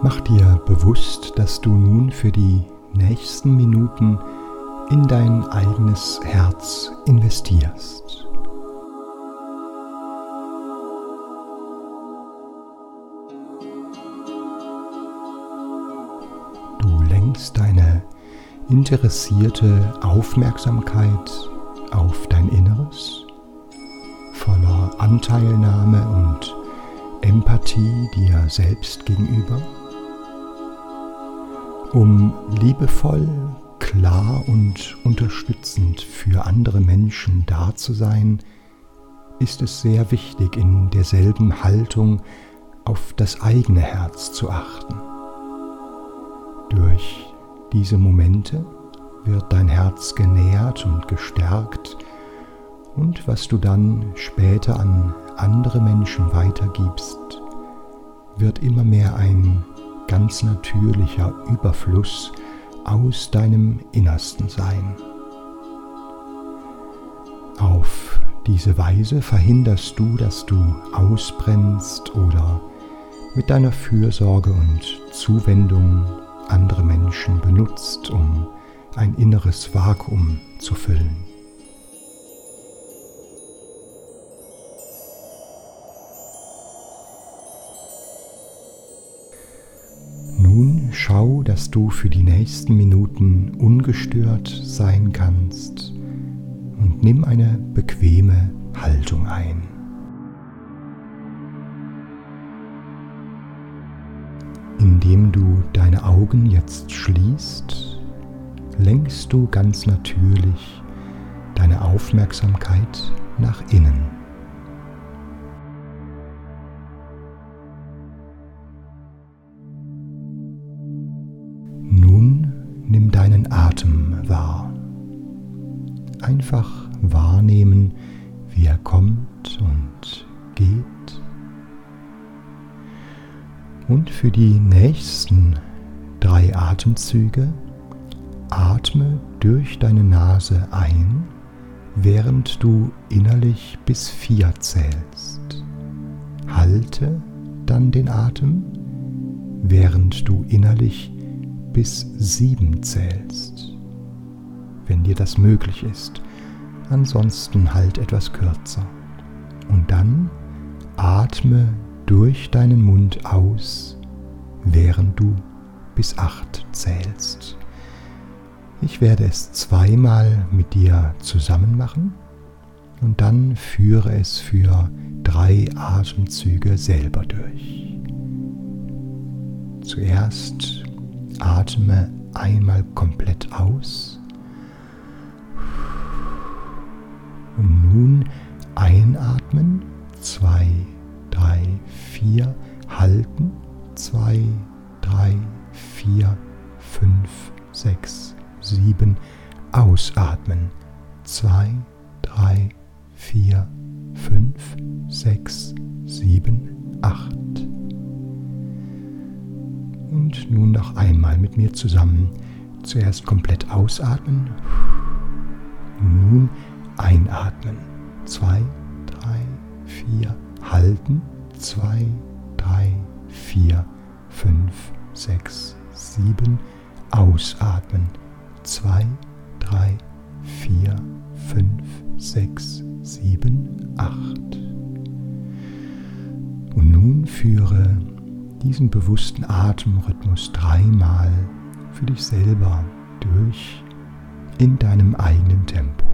Mach dir bewusst, dass du nun für die nächsten Minuten in dein eigenes Herz investierst. Du lenkst deine interessierte Aufmerksamkeit auf dein Inneres voller Anteilnahme und Empathie dir selbst gegenüber, um liebevoll, klar und unterstützend für andere Menschen da zu sein, ist es sehr wichtig, in derselben Haltung auf das eigene Herz zu achten. Durch diese Momente wird dein Herz genährt und gestärkt und was du dann später an andere Menschen weitergibst, wird immer mehr ein ganz natürlicher Überfluss aus deinem Innersten sein. Auf diese Weise verhinderst du, dass du ausbrennst oder mit deiner Fürsorge und Zuwendung andere Menschen benutzt, um ein inneres Vakuum zu füllen. Schau, dass du für die nächsten Minuten ungestört sein kannst und nimm eine bequeme Haltung ein. Indem du deine Augen jetzt schließt, lenkst du ganz natürlich deine Aufmerksamkeit nach innen. Einfach wahrnehmen, wie er kommt und geht und für die nächsten drei Atemzüge atme durch deine Nase ein, während du innerlich bis vier zählst. Halte dann den Atem, während du innerlich bis sieben zählst, wenn dir das möglich ist. Ansonsten halt etwas kürzer. Und dann atme durch deinen Mund aus, während du bis acht zählst. Ich werde es zweimal mit dir zusammen machen und dann führe es für drei Atemzüge selber durch. Zuerst atme einmal komplett aus und nun einatmen, zwei, drei, vier, halten, zwei, drei, vier, fünf, sechs, sieben, ausatmen, zwei, drei, vier, fünf, sechs, sieben, acht. Und nun noch einmal mit mir zusammen. Zuerst komplett ausatmen. Nun einatmen. Zwei, drei, vier, halten. Zwei, drei, vier, fünf, sechs, sieben. Ausatmen. Zwei, drei, vier, fünf, sechs, sieben, acht. Und nun führe diesen bewussten Atemrhythmus dreimal für dich selber durch in deinem eigenen Tempo.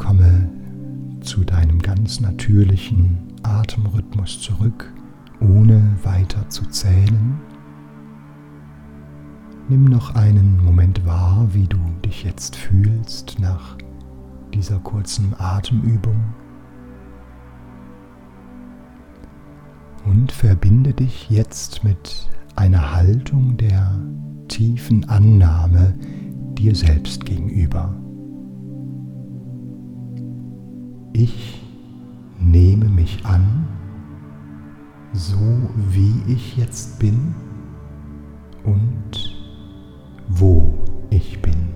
Komme zu deinem ganz natürlichen Atemrhythmus zurück, ohne weiter zu zählen. Nimm noch einen Moment wahr, wie du dich jetzt fühlst nach dieser kurzen Atemübung. Und verbinde dich jetzt mit einer Haltung der tiefen Annahme dir selbst gegenüber. Ich nehme mich an, so wie ich jetzt bin und wo ich bin.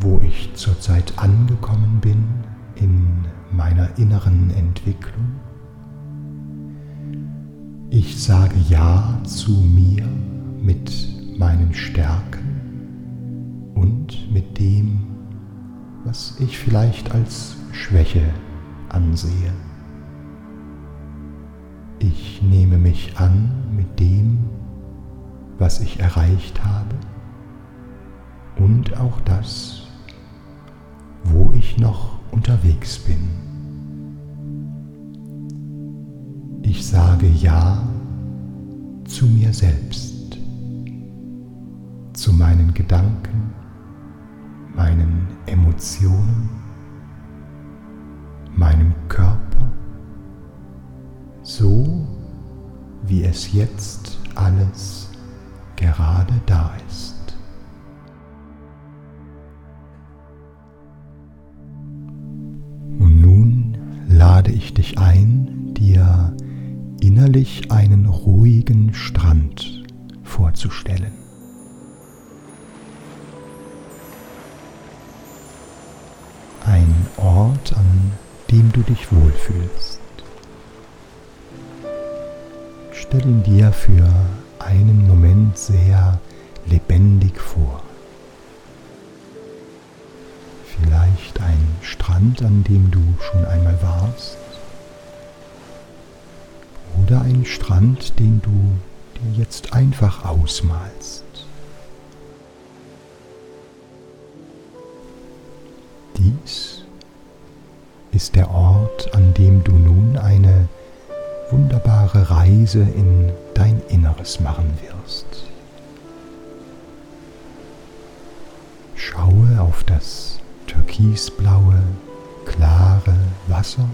Wo ich zurzeit angekommen bin in meiner inneren Entwicklung. Ich sage Ja zu mir mit meinen Stärken und mit dem, was ich vielleicht als Schwäche ansehe. Ich nehme mich an mit dem, was ich erreicht habe und auch das, wo ich noch unterwegs bin. Ich sage Ja zu mir selbst, zu meinen Gedanken, meinen Emotionen, meinem Körper, so wie es jetzt alles gerade da ist. Und nun lade ich dich ein, dir innerlich einen ruhigen Strand vorzustellen. Du dich wohlfühlst. Stell ihn dir für einen Moment sehr lebendig vor. Vielleicht ein Strand, an dem du schon einmal warst. Oder ein Strand, den du dir jetzt einfach ausmalst. Dies ist der Ort, an dem du nun eine wunderbare Reise in dein Inneres machen wirst. Schaue auf das türkisblaue, klare Wasser.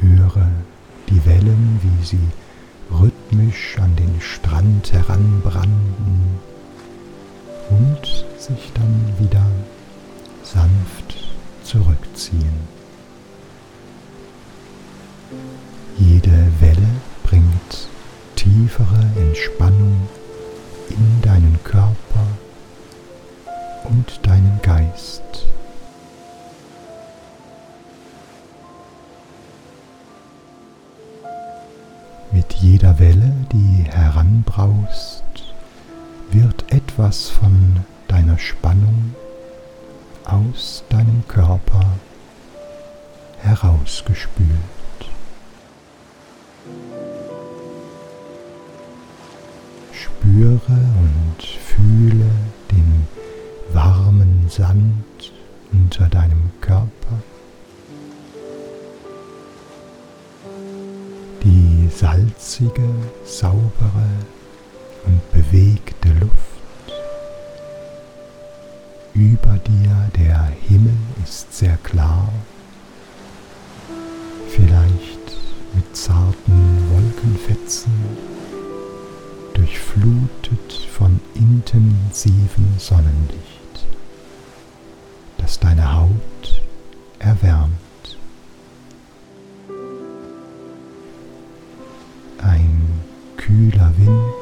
Höre die Wellen, wie sie rhythmisch an den Strand heranbranden und sich dann wieder sanft zurückziehen. Jede Welle bringt tiefere Entspannung in deinen Körper und deinen Geist. Mit jeder Welle, die heranbraust, wird etwas von deiner Spannung aus deinem Körper herausgespült. Spüre und fühle den warmen Sand unter deinem Körper, die salzige, saubere und bewegte Luft über dir, der Himmel ist sehr klar, vielleicht mit zarten Wolkenfetzen, durchflutet von intensivem Sonnenlicht, das deine Haut erwärmt. Ein kühler Wind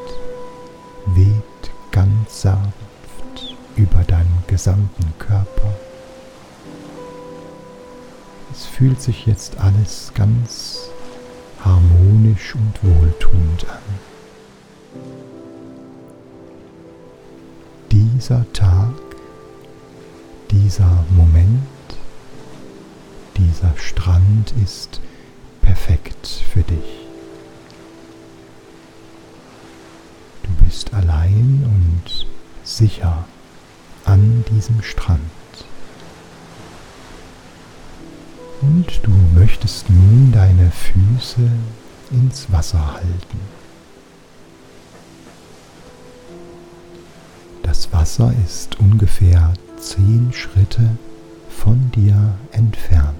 gesamten Körper. Es fühlt sich jetzt alles ganz harmonisch und wohltuend an. Dieser Tag, dieser Moment, dieser Strand ist perfekt für dich. Du bist allein und sicher an diesem Strand. Und du möchtest nun deine Füße ins Wasser halten. Das Wasser ist ungefähr zehn Schritte von dir entfernt.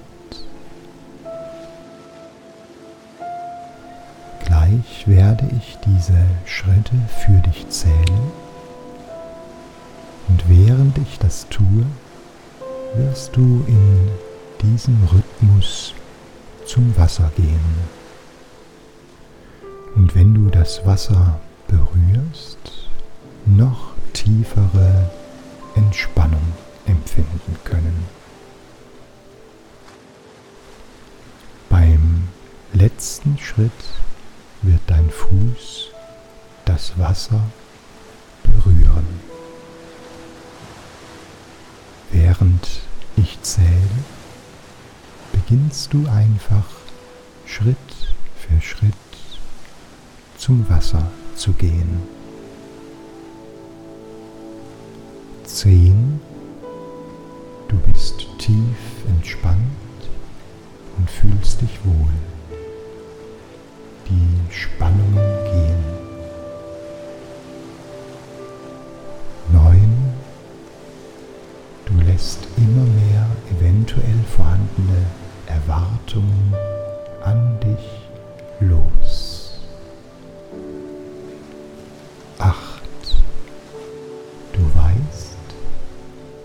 Gleich werde ich diese Schritte für dich zählen und während ich das tue, wirst du in diesem Rhythmus zum Wasser gehen. Und wenn du das Wasser berührst, noch tiefere Entspannung empfinden können. Beim letzten Schritt wird dein Fuß das Wasser beginnst du einfach Schritt für Schritt zum Wasser zu gehen. Zehn, du bist tief entspannt und fühlst dich wohl. Die Spannungen gehen. Neun, du lässt immer mehr eventuell vorhandene Erwartungen an dich los. Acht, du weißt,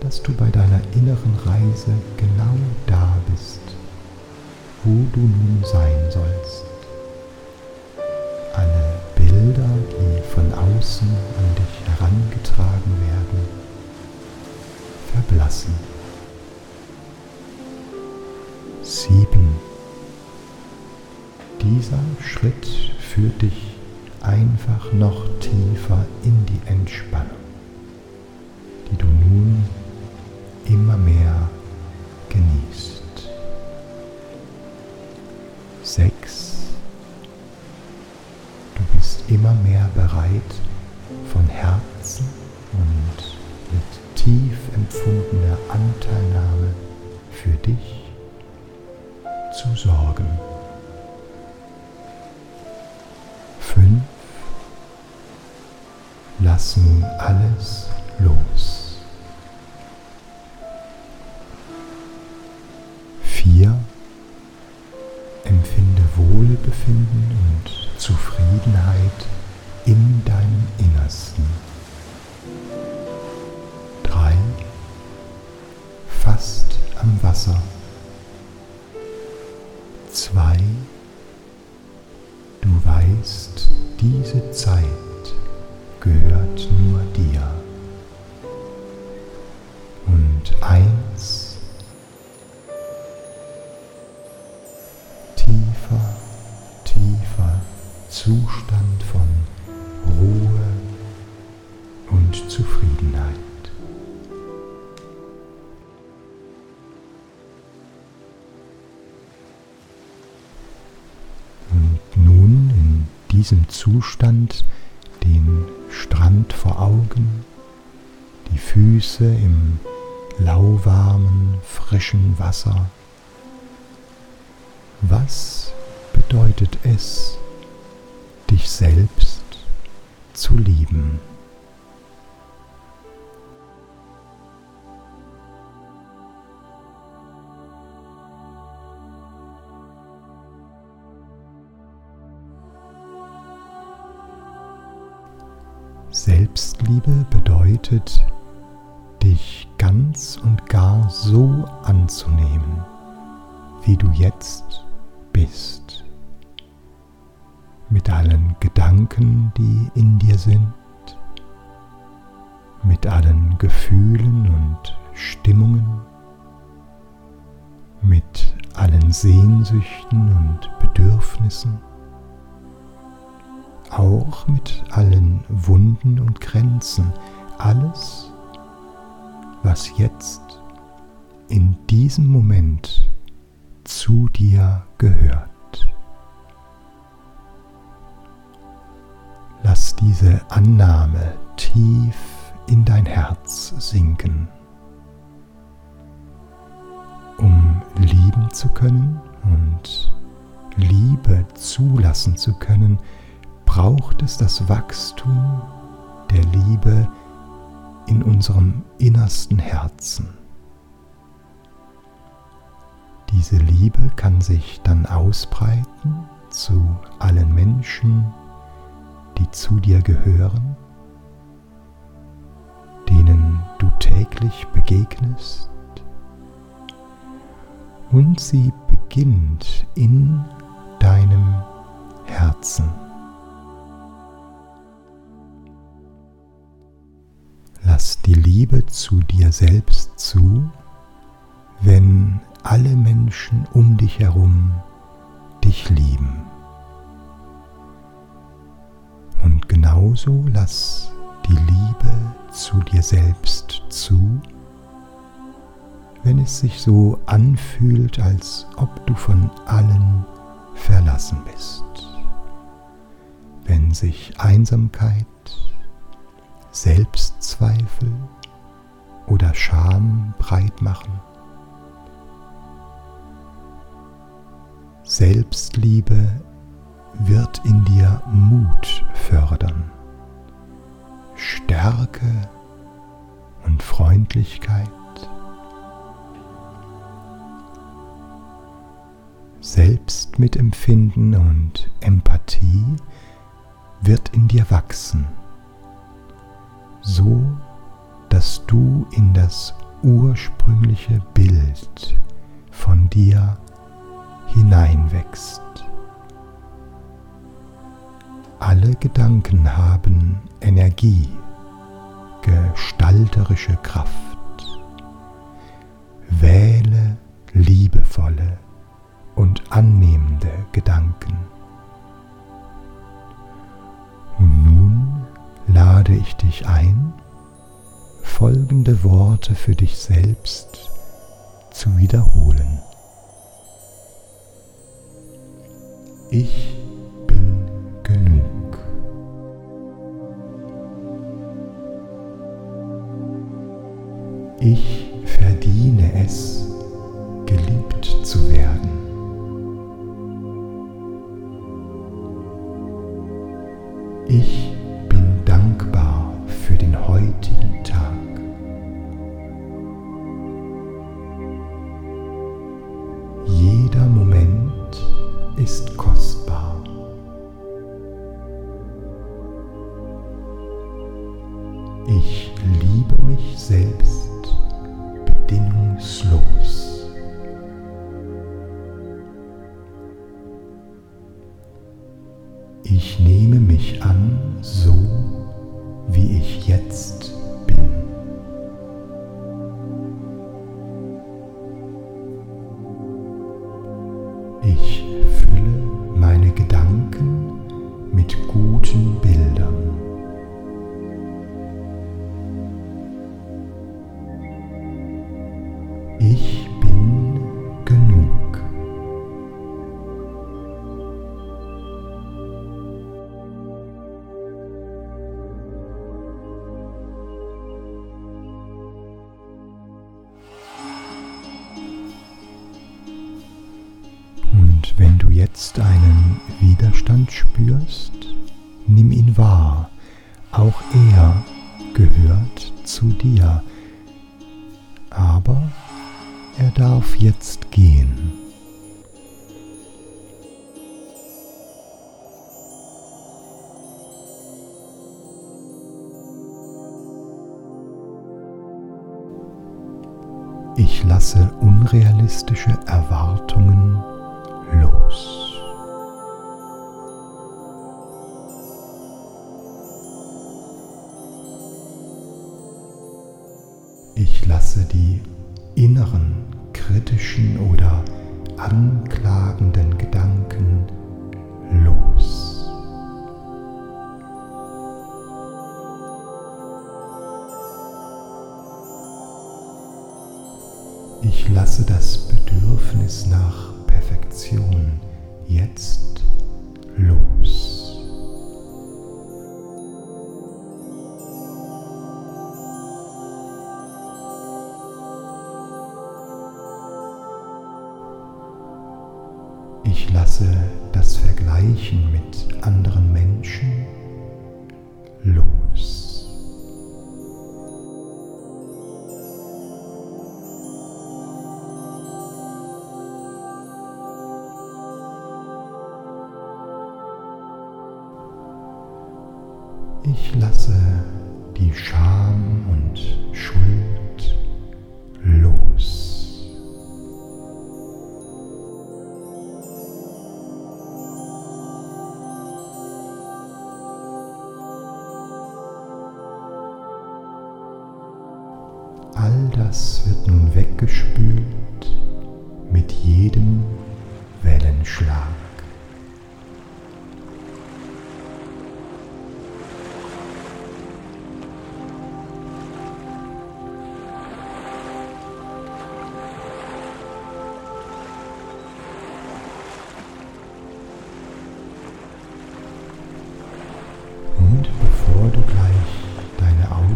dass du bei deiner inneren Reise genau da bist, wo du nun sein sollst. Dieser Schritt führt dich einfach noch tiefer in Wasser. 2. Du weißt, diese Zeit gehört nur dir. Und 1. Tiefer, tiefer Zustand diesem Zustand den Strand vor Augen, die Füße im lauwarmen, frischen Wasser. Was bedeutet es, dich selbst zu lieben? Selbstliebe bedeutet, dich ganz und gar so anzunehmen, wie du jetzt bist. Mit allen Gedanken, die in dir sind, mit allen Gefühlen und Stimmungen, mit allen Sehnsüchten und Bedürfnissen auch mit allen Wunden und Grenzen, alles, was jetzt in diesem Moment zu dir gehört. Lass diese Annahme tief in dein Herz sinken. Um lieben zu können und Liebe zulassen zu können, braucht es das Wachstum der Liebe in unserem innersten Herzen. Diese Liebe kann sich dann ausbreiten zu allen Menschen, die zu dir gehören, denen du täglich begegnest und sie beginnt in deinem Herzen. Lass die Liebe zu dir selbst zu, wenn alle Menschen um dich herum dich lieben. Und genauso lass die Liebe zu dir selbst zu, wenn es sich so anfühlt, als ob du von allen verlassen bist. Wenn sich Einsamkeit, Selbstzweifel oder Scham breit machen. Selbstliebe wird in dir Mut fördern, Stärke und Freundlichkeit. Selbstmitempfinden und Empathie wird in dir wachsen, so dass du in das ursprüngliche Bild von dir hineinwächst. Alle Gedanken haben Energie, gestalterische Kraft. Wähle liebevolle und annehmende Gedanken. Lade ich dich ein, folgende Worte für dich selbst zu wiederholen. Ich bin genug. Ich verdiene es, wahr. Auch er gehört zu dir. Aber er darf jetzt gehen. Ich lasse unrealistische Erwartungen los. Ich lasse die inneren kritischen oder anklagenden Gedanken los. Ich lasse das Bedürfnis nach Perfektion jetzt los. Ich lasse die Scham und Schuld los.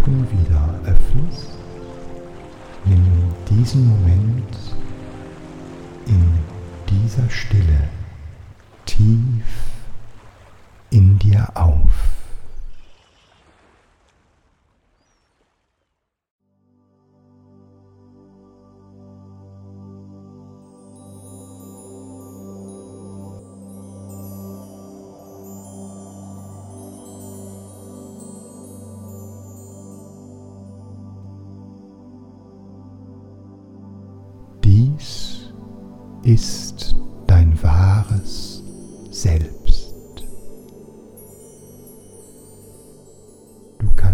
Augen wieder öffnest, nimm diesen Moment in dieser Stille tief in dir auf.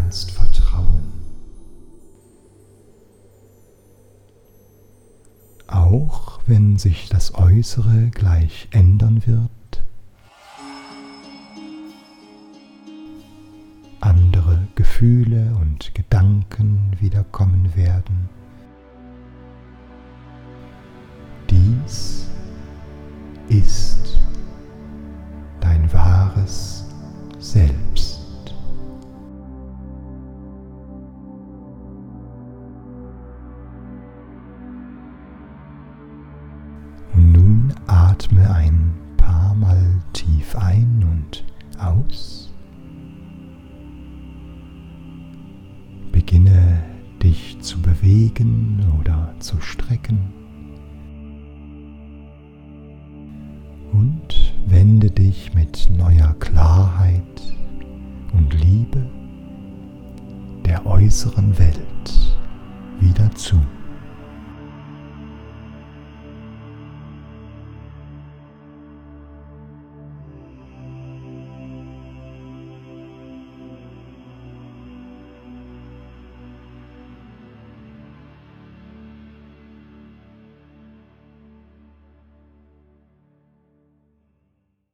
Kannst vertrauen. Auch wenn sich das Äußere gleich ändern wird, und aus. Beginne dich zu bewegen oder zu strecken. Und wende dich mit neuer Klarheit und Liebe der äußeren Welt wieder zu.